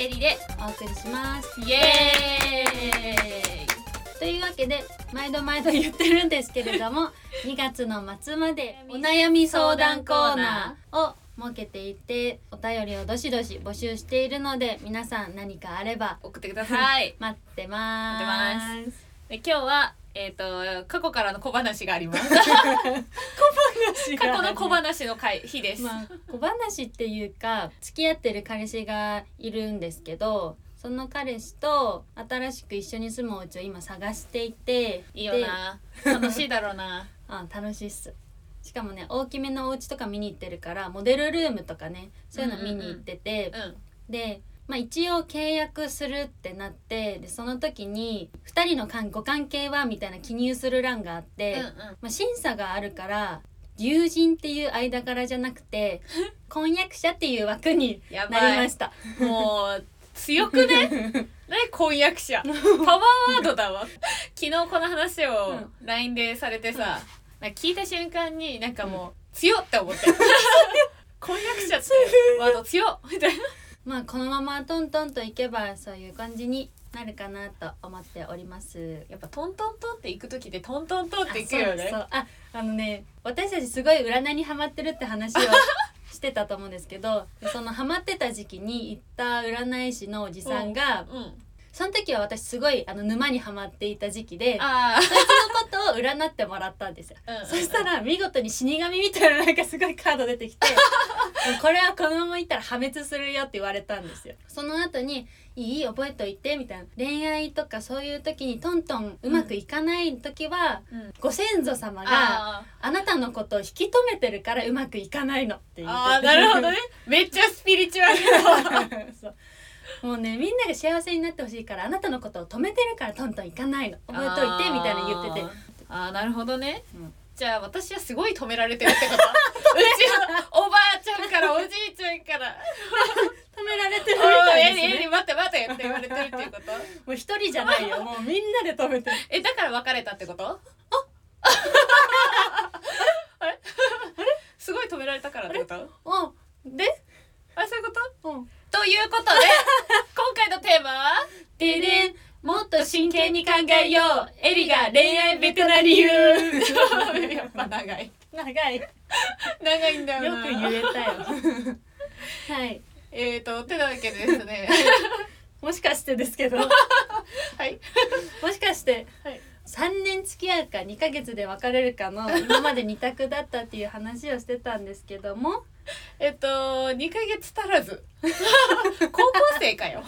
エリでお送りします。イエーイ。というわけで毎度毎度言ってるんですけれども 2月の末までお悩み相談コーナーを設けていてお便りをどしどし募集しているので皆さん何かあれば送ってください。待ってます。で今日はえっ、と過去からの小話があります。過去の小話の回日です、まあ小話っていうか付き合ってる彼氏がいるんですけどその彼氏と新しく一緒に住むお家を今探していていいよな。楽しいだろうな。あ楽しいっす。しかもね大きめのお家とか見に行ってるからモデルルームとかねそういうの見に行ってて、うん。で、まあ、一応契約するってなってでその時に2人の関ご関係はみたいな記入する欄があって、うんうん。まあ、審査があるから友人っていう間柄じゃなくて 婚約者っていう枠にやなりました。もう強くね？ね婚約者。パワーワードだわ。昨日この話をうん。LINE でされてさ、なんか聞いた瞬間になんかもう、強っって思って。婚約者ってワード強っ。みたいなまあこのままトントンといけばそういう感じになるかなと思っております。やっぱトントントンって行く時でトントントンって行くよねあああのね私たちすごい占いにハマってるって話をしてたと思うんですけどそのハマってた時期に行った占い師のおじさんがうんその時は私すごいあの沼にはまっていた時期であそいつのことを占ってもらったんですよ。あ、うん。そしたら見事に死神みたいななんかすごいカード出てきて これはこのままいったら破滅するよって言われたんですよ。その後に「いい覚えといて」みたいな。恋愛とかそういう時にトントンうまくいかない時は、うん。ご先祖様がああなたのことを引き止めてるからうまくいかないのって言って。ーあーなるほどね。めっちゃスピリチュアル もうねみんなが幸せになってほしいからあなたのことを止めてるからトントンいかないの。覚えといてみたいな言ってて。あー。あーなるほどね、うん。じゃあ私はすごい止められてるってこと？うちのおばあちゃんからおじいちゃんから。止められてる「おみたいですね。エリ待って待って」って言われてるっていうこと？もう一人じゃないよ。もうみんなで止めてる。えだから別れたってこと？あれ？すごい止められたからってこと？うんで？あそういうこと？うん。ということで今回のテーマはででんもっと真剣に考えよう。エリが恋愛ベテな理由やっぱ長い。長い。よ長いんだよな。く言えたよ。はい。えーとてなわけでですね。もしかしてですけど。はい。もしかしてはい。3年付き合うか2ヶ月で別れるかの今まで2択だったっていう話をしてたんですけども えっと2ヶ月足らず。高校生かよ。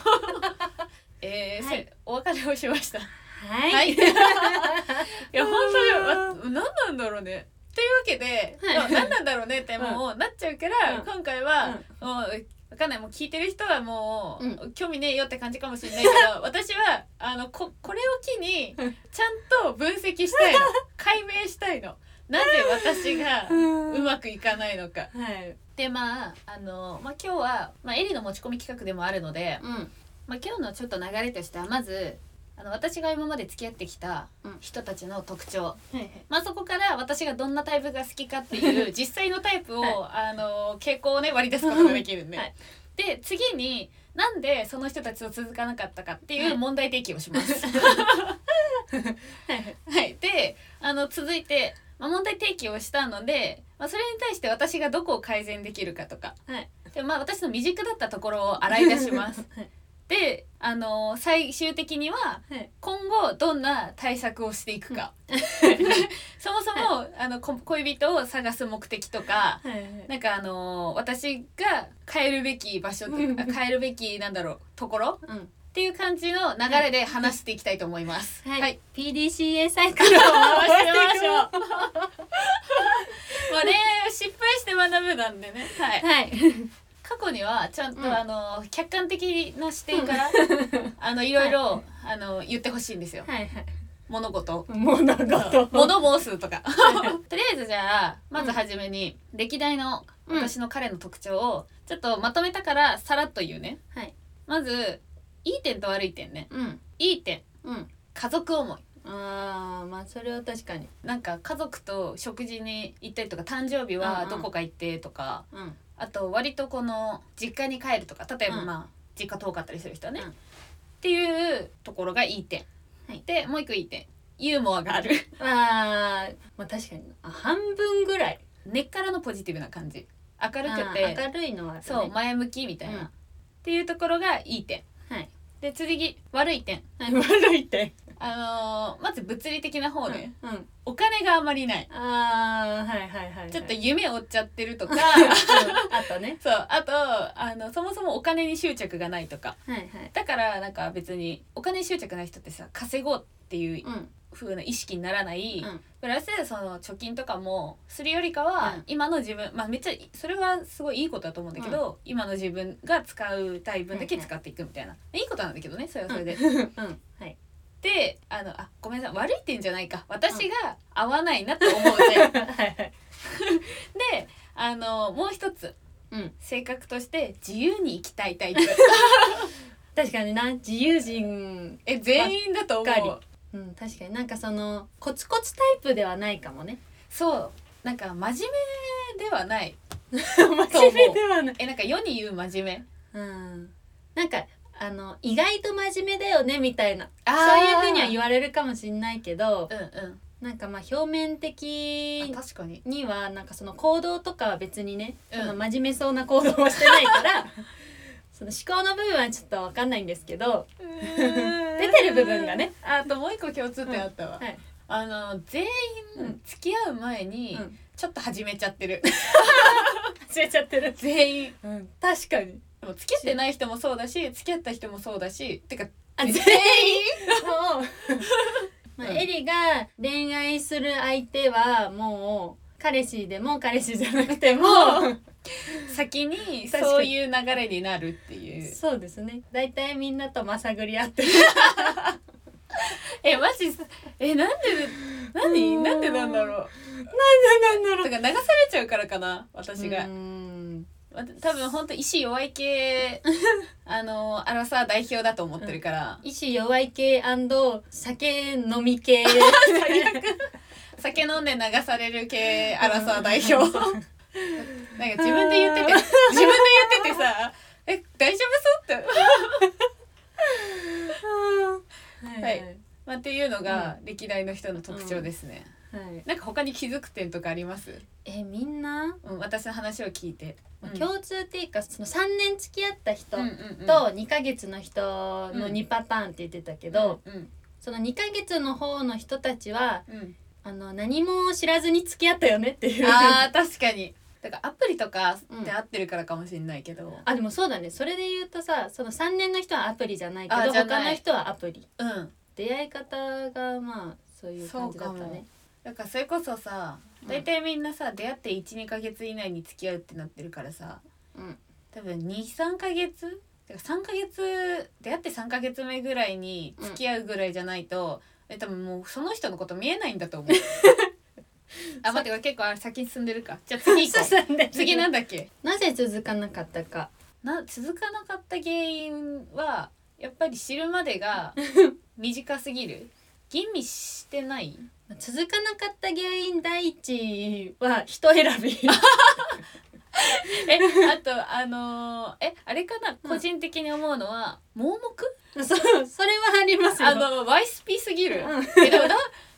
えーはい。せお別れをしました。はい、はい。いや本当にわ何なんだろうね。というわけで、はい。何なんだろうねってもうなっちゃうから、うん。今回は、もうわかんない。もう聞いてる人はもう、う興味ねえよって感じかもしれないけど私はあのここれを機にうん。ちゃんと分析したいの。解明したいのなぜ私がうまくいかないのか。はい。でまああの、まあ、今日は、まあ、エリの持ち込み企画でもあるので、うん。まあ、今日のちょっと流れとしてはまずあの私が今まで付き合ってきたうん。人たちの特徴、はいはい。まあ、そこから私がどんなタイプが好きかっていう実際のタイプを、はい。あの傾向をね割り出すことができるんで、はい。で次になんでその人たちと続かなかったかっていう問題提起をします。はい。はい、であの続いて、まあ、問題提起をしたので、まあ、それに対して私がどこを改善できるかとか。はい。で、まあ、私の未熟だったところを洗い出します。はい。であの最終的にははい。今後どんな対策をしていくか。そもそもあのこ恋人を探す目的とかはいなんかあの私が変えるべき場所というか変えるべきなんだろうところうんっていう感じの流れで話していきたいと思います。はい、PDCA サイクルを回回ししてみましょう。まあ恋愛を失敗して学ぶなんでね。はい。はい。過去にはちゃんと、うん。あの客観的な視点から、あのいろいろ、あの言ってほしいんですよ。はいはい。物事。物事。物申すとか。とりあえずじゃあまずはじめに、歴代のうん。私の彼の特徴をちょっとまとめたからさらっと言うね。はい。まずいい点と悪い点ね。うん。いい点。うん。家族思い。あーまあそれは確かに。なんか家族と食事に行ったりとか誕生日はどこか行ってとか、うん。あと割とこの実家に帰るとか例えばうん。まあ、実家遠かったりする人はね、うん。っていうところがいい点、はい。でもう一個いい点。ユーモアがある。あーまあ確かに。あ半分ぐらい。根っからのポジティブな感じ。明るくあてー明るいのはあるね。そう前向きみたいな、うん。っていうところがいい点はい。で次悪い点。は い悪い点あのーまず物理的な方で、うんうん。お金があまりない。あーはいはいはいはい。ちょっと夢を追っちゃってるとか。うんあとね。そうあとあのそもそもお金に執着がないとか。はいはい。だからなんか別にお金に執着ない人ってさ稼ごうっていううん。風な意識にならない、うん。プラスその貯金とかもするよりかは、うん。今の自分まあめっちゃそれはすごいいいことだと思うんだけど、今の自分が使うたい分だけ使っていくみたいな、いいことなんだけどねそれはそれで。うん。はいであのあごめんなさい悪い点じゃないか。私が合わないなって思う点、はいはい。であのもう一つ。うん。性格として自由に生きたいタイプ。確かにな自由人え全員だと思う。うん確かに。なんかそのコツコツタイプではないかもね。そう。なんか真面目ではない。真面目ではない。えなんか世に言う真面目。うん。なんかあの意外と真面目だよねみたいな。そういうふうには言われるかもしれないけどうんうん。なんかまあ表面的あ確かに。にはなんかその行動とかは別にね、うん。その真面目そうな行動はしてないから その思考の部分はちょっとわかんないんですけど出てる部分がね。あともう一個共通点あったわ、はい、あの全員うん。付き合う前にうん、ちょっと始めちゃってる。忘れちゃってる、全員。うん、確かにでも付き合ってない人もそうだし付き合った人もそうだしてかあ全員？全員？もう、まあ、うんエリが恋愛する相手はもう彼氏でも彼氏じゃなくても 先にそういう流れになるっていう。そうですね。大体みんなとまさぐり合ってる。えマジ？えなんで何うんなんでなんだろう。なんだろだから流されちゃうからかな私が多分本当意志弱い系 あのアラサー代表だと思ってるから、意志弱い系酒飲み系。酒飲んで流される系アラサー代表。なんか自分で言ってて自分で言っててさえ大丈夫そうって。はい。はいまあ、っていうのが歴代の人の特徴ですね、はい。なんか他に気づく点とかあります、えみんな、うん、私の話を聞いて、うん。共通っていうかその3年付き合った人うんうんうん。と2ヶ月の人の2パターンって言ってたけど、うんその2ヶ月の方の人たちはうん。あの何も知らずに付き合ったよねっていう。あー確かに。だからアプリとかって合ってるからかもしれないけど、あでもそうだね。それで言うとさその3年の人はアプリじゃないけどあじゃない。他の人はアプリ。うん。出会い方がまあそういう感じだったねだからそれこそさうん。大体みんなさ出会って12ヶ月以内に付き合うってなってるからさうん。多分23ヶ月てか3ヶ月出会って3ヶ月目ぐらいに付き合うぐらいじゃないと、え多分もうその人のこと見えないんだと思う。あ待ってこれ結構あ先に進んでるか。じゃあ 次行こう。次なんだっけ？なぜ続かなかったか。な続かなかった原因はやっぱり知るまでが 短すぎる吟味してない？続かなかった原因第一は人選び。えあとあのーえあれかな？うん。個人的に思うのは、盲目？そうそれはありますよ。あのワイスピすぎる、うん。えでもな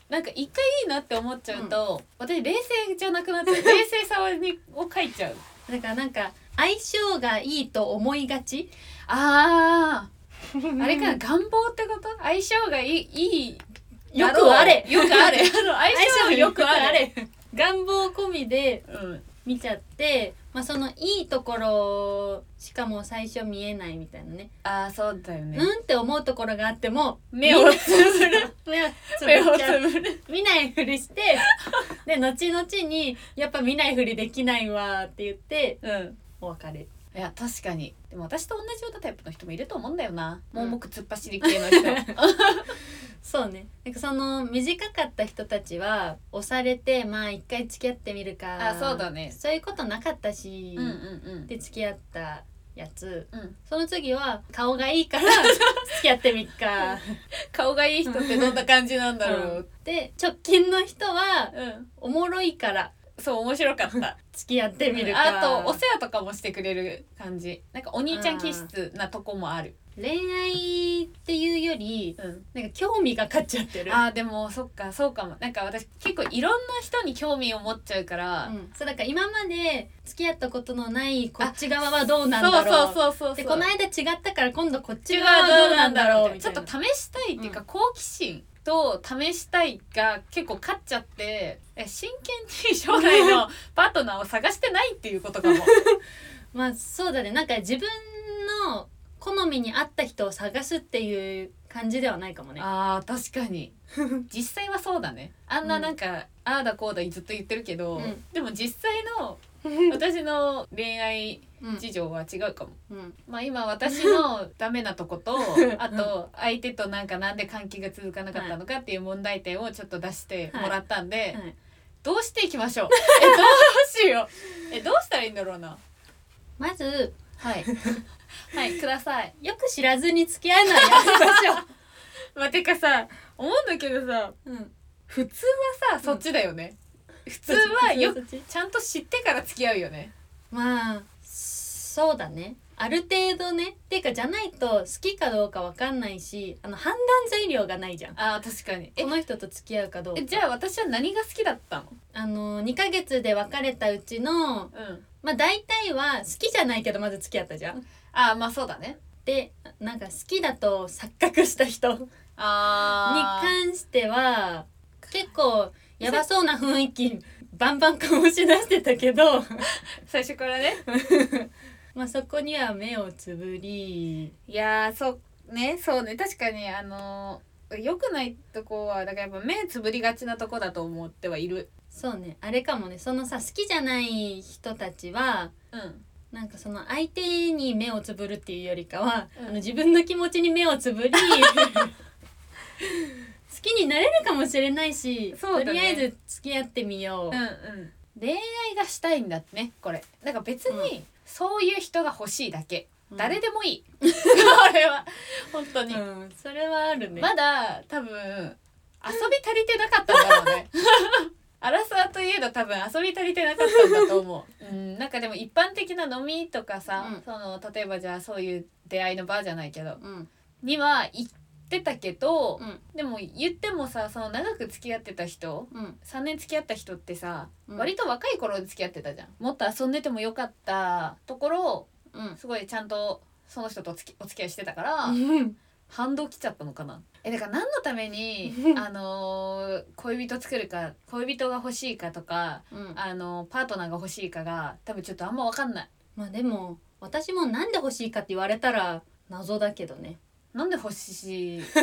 なんか一回いいなって思っちゃうと、私冷静じゃなくなっちゃう。冷静さにを書いちゃう。だからなんか相性がいいと思いがち。あー。あれかな？願望ってこと？相性がいいいいよくあれ。よくあれ あの相相性よくあれ願望込みでうん。見ちゃって、まあ、そのいいところしかも最初見えないみたいなね。あーそうだよね、うんって思うところがあっても目をつぶる。目をつぶる。見ないふりして で後々にやっぱ見ないふりできないわって言ってうん。お別れ。いや確かに。でも私と同じようなタイプの人もいると思うんだよな。うん。盲目突っ走り系の人、そうね。なんかその短かった人たちは押されてまあ一回付き合ってみるかあそうだね。そういうことなかったし、うんうんで付き合ったやつ。うん。うんその次は顔がいいから 付き合ってみっか。顔がいい人ってどんな感じなんだろう。で直近の人はうん、おもろいからそう面白かった。付き合ってみるか。あとお世話とかもしてくれる感じ。なんかお兄ちゃん気質なとこもある。恋愛っていうよりうん。なんか興味が勝っちゃってる。あーでもそっかそうかも。なんか私結構いろんな人に興味を持っちゃうから、うん、そうだから今まで付き合ったことのないこっち側はどうなんだろう。そうそうそうでこの間違ったから今度こっち側はどうなんだろうみちょっと試したいっていうか、好奇心と試したいが結構勝っちゃってえ真剣に将来のパートナーを探してないっていうことかも。まあそうだね。なんか自分の好みに合った人を探すっていう感じではないかもね。あー確かに。実際はそうだね。あんななんか、ああだこうだずっと言ってるけど、うん。でも実際の 私の恋愛うん事情は違うかも。うん。まあ今私の ダメなとことあと相手となんかなんで関係が続かなかったのかっていう問題点をちょっと出してもらったんで、はい。どうしていきましょう？えどうしよう？えどうしたらいいんだろうな？まずはいはいください。よく知らずに付き合うのはやめましょ まあてかさ思うんだけどさう、うん、普通はさ、そっちだよね。普通はよちち。ゃんと知ってから付き合うよね。まあそうだね。ある程度ね。っていうかじゃないと好きかどうかわかんないしあの判断材料がないじゃん。あー確かに。えこの人と付き合うかどうか。えじゃあ私は何が好きだったの？あの2ヶ月で別れたうちのうん。まあ大体は好きじゃないけどまず付き合ったじゃん。あーまあそうだね。でなんか好きだと錯覚した人。にあー。関しては結構やばそうな雰囲気バンバン醸し出してたけど。最初からね。まあそこには目をつぶり。いやーそうね。そうね。確かにあのー良くないとこはだからやっぱ目つぶりがちなとこだと思ってはいる。そうね。あれかもね。そのさ好きじゃない人たちはうんなんかその相手に目をつぶるっていうよりかは、うん。あの自分の気持ちに目をつぶり 好きになれるかもしれないし、ね。とりあえず付き合ってみよう、うんうん。恋愛がしたいんだってねこれ。なんか別にそういう人が欲しいだけ、うん。誰でもいい。これは本当に、うん、それはあるね、まだ多分遊び足りてなかったんだろうね アラサーといえど多分遊び足りてなかったんだと思う、うん、なんかでも一般的な飲みとかさ、うん。その例えばじゃあそういう出会いの場じゃないけどうん。には行ってたけど、うん。でも言ってもさその長く付き合ってた人うん。3年付き合った人ってさ、うん。割と若い頃に付き合ってたじゃん。もっと遊んでてもよかったところうん。すごいちゃんとその人とお付きお付き合いしてたから、うん反動来ちゃったのかな？えだから何のために あのー恋人作るか恋人が欲しいかとかうん。あのーパートナーが欲しいかが多分ちょっとあんま分かんない。まあでも私もなんで欲しいかって言われたら謎だけどね。なんで欲しい？だ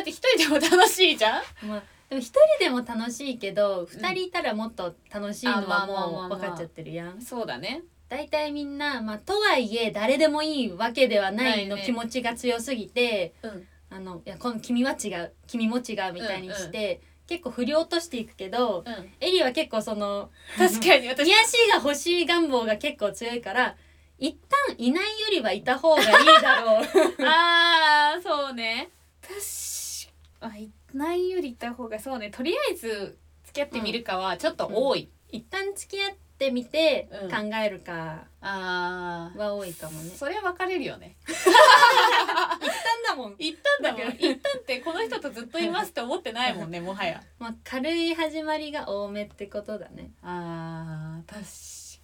って一人でも楽しいじゃん？まあでも一人でも楽しいけど二人いたらもっと楽しいのはあまあまあまあもう分かっちゃってるやん。そうだね大体みんな、まあ、とはいえ誰でもいいわけではないのないね。気持ちが強すぎて、うん。あのいやこの君は違う君も違うみたいにして、結構振り落としていくけど、うん。エリは結構その確かに私。癒しが欲しい願望が結構強いから一旦いないよりはいた方がいいだろう。あーそうね。確かあいないよりいた方がそうね。とりあえず付き合ってみるかはちょっと多い、一旦付き合ってみてうん。考えるかあー。は多いかもね、それは分かれるよね。一旦だもん。一旦だけ一旦ってこの人とずっといますって思ってないもんねもはや。まあ、軽い始まりが多めってことだね。あー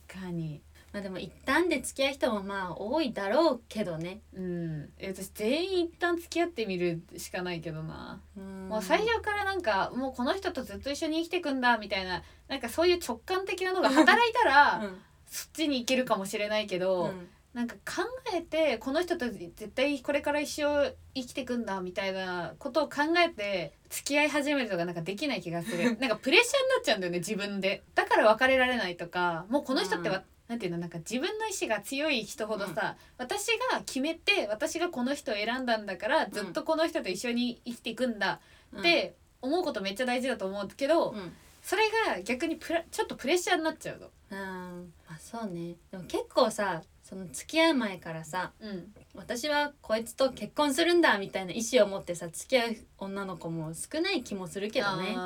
確かにまあでも一旦で付き合う人もまあ多いだろうけどね。うん。え私全員一旦付き合ってみるしかないけどな、うん。もう最初からなんかもうこの人とずっと一緒に生きてくんだみたいななんかそういう直感的なのが働いたら、うん。そっちに行けるかもしれないけど、うん。なんか考えてこの人と絶対これから一生生きてくんだみたいなことを考えて付き合い始めるとかなんかできない気がする。なんかプレッシャーになっちゃうんだよね自分で。だから別れられないとかもうこの人ってわ、うんなんていうのなんか自分の意志が強い人ほどさ、私が決めて私がこの人を選んだんだからずっとこの人と一緒に生きていくんだって思うことめっちゃ大事だと思うけど、うん。それが逆にプラちょっとプレッシャーになっちゃうの。うん。まあそうね。でも結構さその付き合う前からさうん。私はこいつと結婚するんだみたいな意思を持ってさ付き合う女の子も少ない気もするけどね。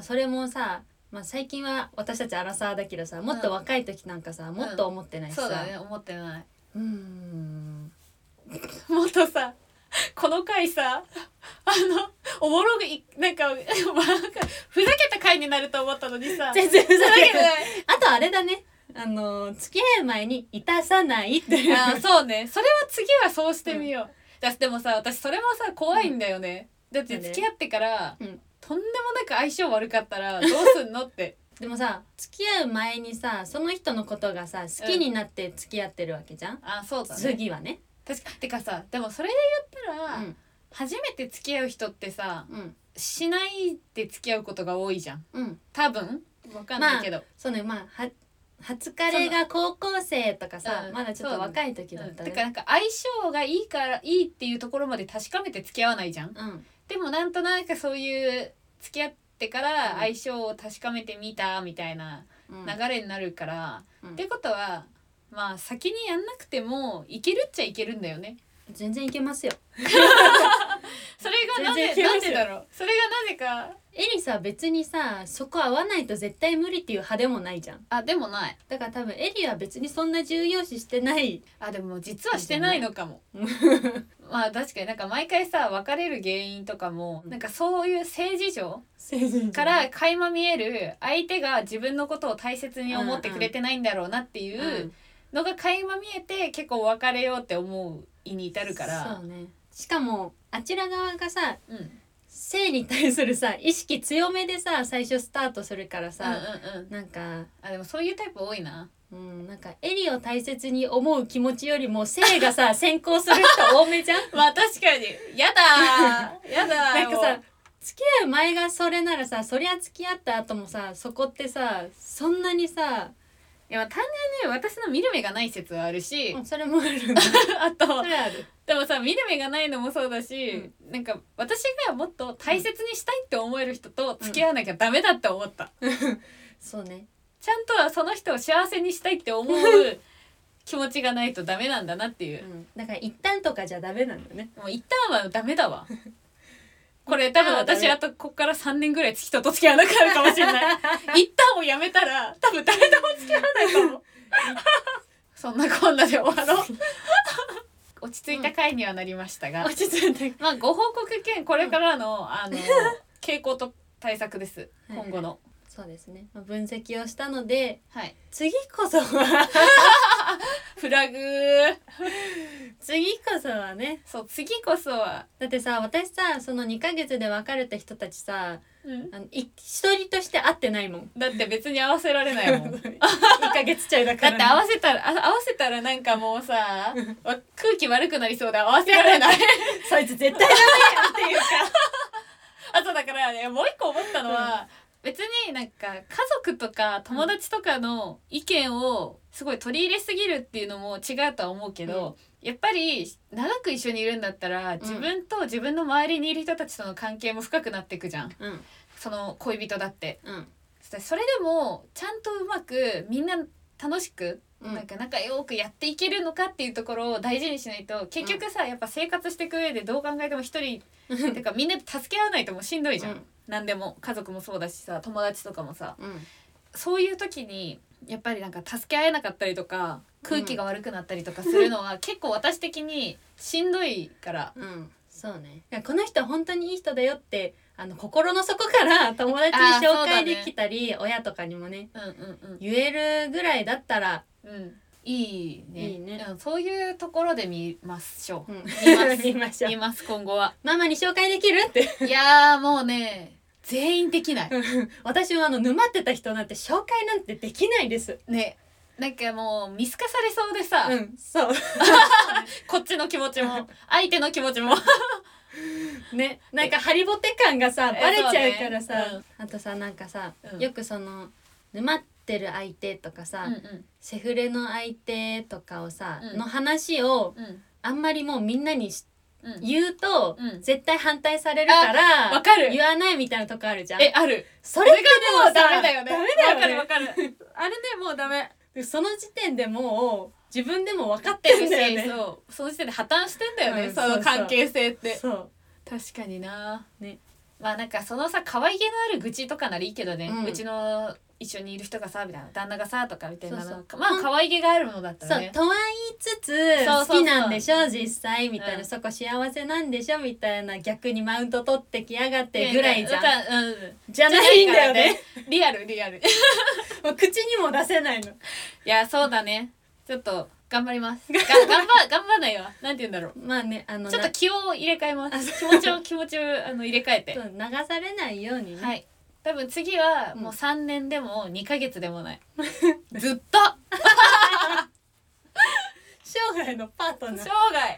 それもさまあ最近は私たちアラサーだけどさもっと若い時なんかさ、もっと思ってないしさ、そうだね思ってない。うーん。もっとさこの回さ あのおもろいなんか ふざけた回になると思ったのにさ。全然ふざけない。あとあれだね。あの付き合う前に「いたさない」っていう。あそうね。それは次はそうしてみよう、だでもさ私それもさ怖いんだよね、だって付き合ってから、うんとんでもなく相性悪かったら どうすんのって。でもさ付き合う前にさその人のことがさ好きになって付き合ってるわけじゃん、あそうだね。次はね。確かてかさでもそれで言ったら、うん。初めて付き合う人ってさうん。しないで付き合うことが多いじゃん。うん。多分？わかんないけど、そうね。まあは初カレが高校生とかさうん。まだちょっと若い時だうんったね。だからなんか相性がいいからいいっていうところまで確かめて付き合わないじゃん。うんでもなんとなくそういう付き合ってからうん。相性を確かめてみたみたいなうん。流れになるから、うん。ってことはまあ先にやんなくてもいけるっちゃいけるんだよね。全然いけますよ。それがなぜなんでだろう？それがなぜかエリさ別にさそこ合わないと絶対無理っていう派でもないじゃん。あでもない。だから多分エリは別にそんな重要視してない。あでも実はしてないのかも。まあ確かになんか毎回さ別れる原因とかもなんかそういう性事情から垣間見える相手が自分のことを大切に思ってくれてないんだろうなっていうのが垣間見えて結構別れようって思う意に至るから。そうね。しかもあちら側がさうん性に対するさ意識強めでさ最初スタートするからさ、うんなんかあでもそういうタイプ多いな。うんなんかエリを大切に思う気持ちよりも性がさ 先行する人多めじゃん？まあ確かに。やだー。やだー。なんかさ付き合う前がそれならさそりゃ付き合った後もさそこってさそんなにさいやまあ単純に私の見る目がない説はあるし、それもある あとそれある。でもさ見る目がないのもそうだし、なんか私がもっと大切にしたいって思える人と付き合わなきゃダメだって思った、そうね。ちゃんとはその人を幸せにしたいって思う 気持ちがないとダメなんだなっていう。う、ん。だから一旦とかじゃダメなんだよね。もう一旦はダメだわこれ多分私あとこっから3年ぐらい人と付き合わなくなるかもしれない。一旦をやめたら多分誰とも付き合わないかも そんなこんなで終わろう。落ち着いた回にはなりましたが、落ち着いてまあご報告兼これからのあの傾向と対策です。はい。今後の。そうですね。まあ分析をしたのではい。次こそは フラグ。ー次こそはねそう次こそは、だってさ私さその2ヶ月で別れた人たちさうん、あのい一人として会ってないもん。だって別に合わせられないもん。だ1ヶ月ちゃいだからって合わせたらあ合わせたらなんかもうさわ 空気悪くなりそうで合わせられない。そいつ絶対ダメやんっていうか。あとだからねもう一個思ったのは、別になんか家族とか友達とかの意見をすごい取り入れすぎるっていうのも違うとは思うけど、やっぱり長く一緒にいるんだったら自分と自分の周りにいる人たちとの関係も深くなっていくじゃん。うん。その恋人だって。うん。それでもちゃんとうまくみんな楽しくうん。なんか仲良くやっていけるのかっていうところを大事にしないと結局さやっぱ生活していく上でどう考えても一人てかみんなで助け合わないともうしんどいじゃん、うん何でも家族もそうだしさ友達とかもさうん。そういう時にやっぱりなんか助け合えなかったりとか空気が悪くなったりとかするのは結構私的にしんどいから。うん。そうね。この人本当にいい人だよってあの心の底から友達に紹介できたり、親とかにもねうんうん言えるぐらいだったら、うん。うんいいね。いいね。うんそういうところで見ましょう、うん。見ます。見ましょう見ます今後は。ママに紹介できるって。いやーもうね全員できない。私はあの沼ってた人なんて紹介なんてできないです。ね。なんかもう見透かされそうでさ、うんそう。こっちの気持ちも相手の気持ちも。ね。なんかハリボテ感がさえバレちゃうからさ、そうね。あとさなんかさ、うん。よくその沼ってる相手とかさ、うんうん。セフレの相手とかをさ、うん。の話をうん。あんまりもうみんなにしうん言うと、うん。絶対反対されるからわかる。言わないみたいなとこあるじゃん。えある。それがでもさダメだよね。ダメだよね。わかるわかる。あれでもうダメ。でその時点でもう自分でも分かってるし、そう。その時点で破綻してんだよね、うんその関係性って。そう。確かにな。ね。まあなんかそのさ可愛げのある愚痴とかならいいけどね、ううんちの一緒にいる人がさみたいな。旦那がさとかみたいな。そうそう。なんかまあ可愛げがあるものだったらね。そうとはつつ好きなんでしょ実際みたいな、うん。そこ幸せなんでしょみたいな逆にマウント取ってきやがってぐらいじゃん、ん、うん、じゃないんだよね。リアルリアル。い もう口にも出せないの。やそうだね。ちょっと頑張ります。が頑張頑張んないわ。なんて言うんだろう。まあねあのちょっとな気を入れ替えます。気持ちを気持ちをあの入れ替えて。そう流されないようにね、はい。多分次はうん。もう3年でも2ヶ月でもない。ずっと生涯のパートナ生ー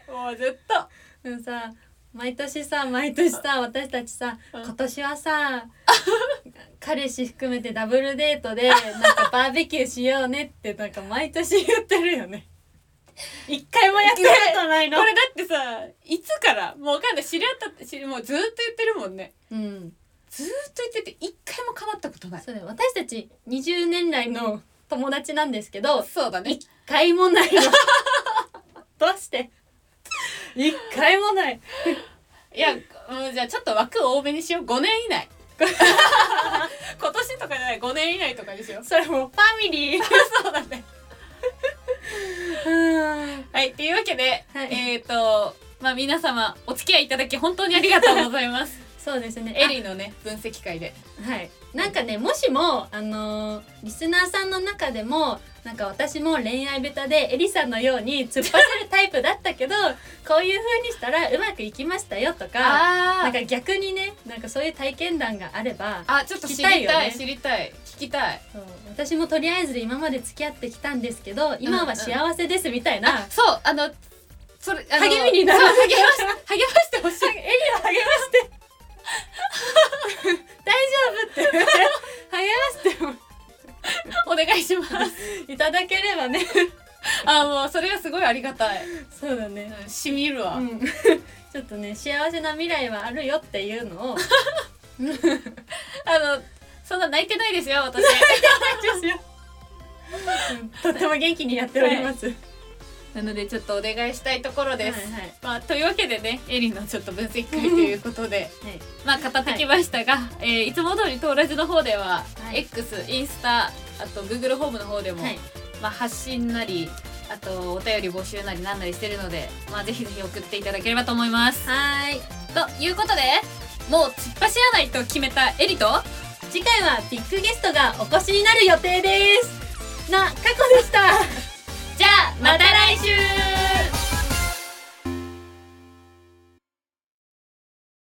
涯。もうずっと。でもさ毎年さ毎年さ私たちさうん。今年はさ彼氏含めてダブルデートでなんかバーベキューしようねってなんか毎年言ってるよね。一回もやったことないの。これだってさいつから？もうわかんない。知り合ったって知りもうずっと言ってるもんね。うん。ずっと言ってて一回も叶ったことない。そうだよ。私たち20年来の友達なんですけどそうだね。一回もないのどうして？一回もない。いやうんじゃあちょっと枠多めにしよう。5年以内。今年とかじゃない。5年以内とかにしよう。それもうファミリー。そうだね。うん。はいっていうわけで、はい。えっ、とまあ皆様お付き合いいただき本当にありがとうございますそうですね。エリのね分析会で。はい、なんかねもしもあのーリスナーさんの中でもなんか私も恋愛ベタでエリさんのように突っ走るタイプだったけど こういう風にしたらうまくいきましたよとかなあんか逆にねなんかそういう体験談があればあちょっと知り聞きたいよたいね。知りたい。聞きたい。そう。私もとりあえず今まで付き合ってきたんですけど今は幸せですみたいな、あそうあのそれあの励みになる。そう励まし励ましてほしい。エリを励まして大丈夫って。励ましてもお願いします。いただければね。あもうそれはすごいありがたい、そうだね。うん、しみるわ、うん、ちょっとね幸せな未来はあるよっていうのを。あのそんな泣いてないですよ私。とっても元気にやっております。はい、なのでちょっとお願いしたいところです、はいまあというわけでねエリのちょっと分析会ということでまあ語ってきましたが、いえーいつも通りトーラジの方では、はい X インスタあと Google ホームの方でも、はい、まあ、発信なりあとお便り募集なりなんなりしてるので、まあ、ぜひぜひ送っていただければと思います。はーい。ということでもう突っ走らないと決めたエリと次回はビッグゲストがお越しになる予定です。な過去でした。じゃあまた来週。